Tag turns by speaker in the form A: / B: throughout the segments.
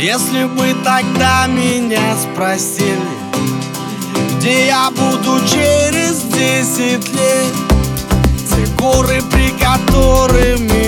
A: Если бы тогда меня спросили Где я буду через десять лет Те горы, при которыми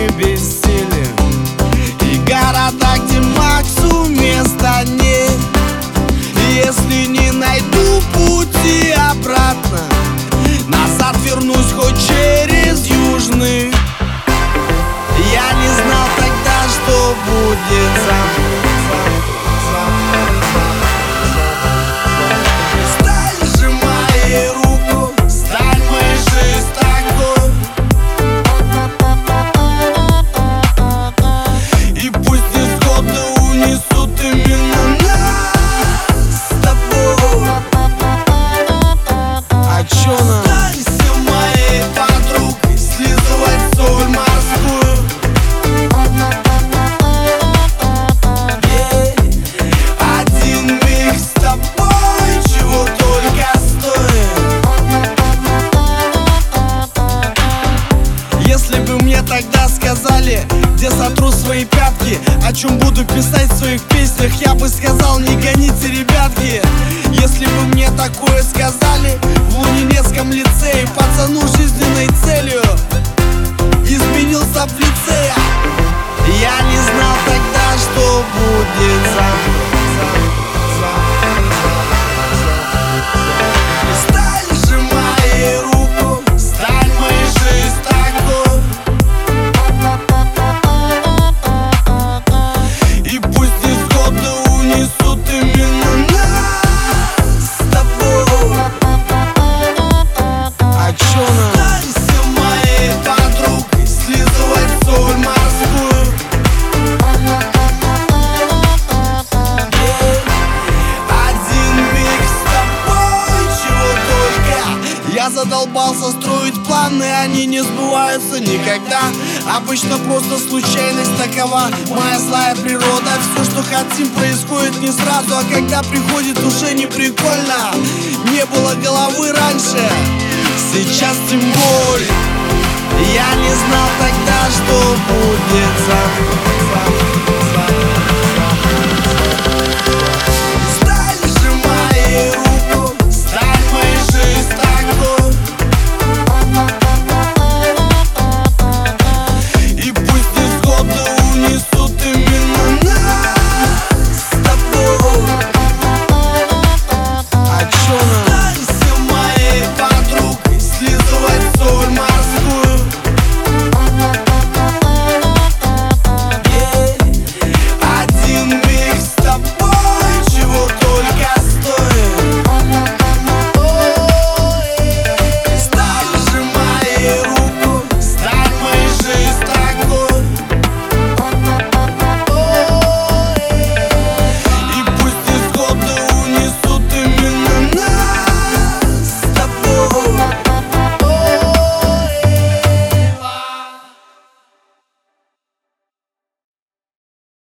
A: сказали, где сотру свои пятки. О чем буду писать в своих песнях, я бы сказал, не гоните, ребятки. Если бы мне такое сказали в Лунинецком лицее Пацану жизненной целью Задолбался строить планы, они не сбываются никогда. Обычно просто случайность такова Моя злая природа. Все, что хотим, происходит не сразу А когда приходит, уже не прикольно Не было головы раньше Сейчас тем более Я не знал тогда, что будет завтра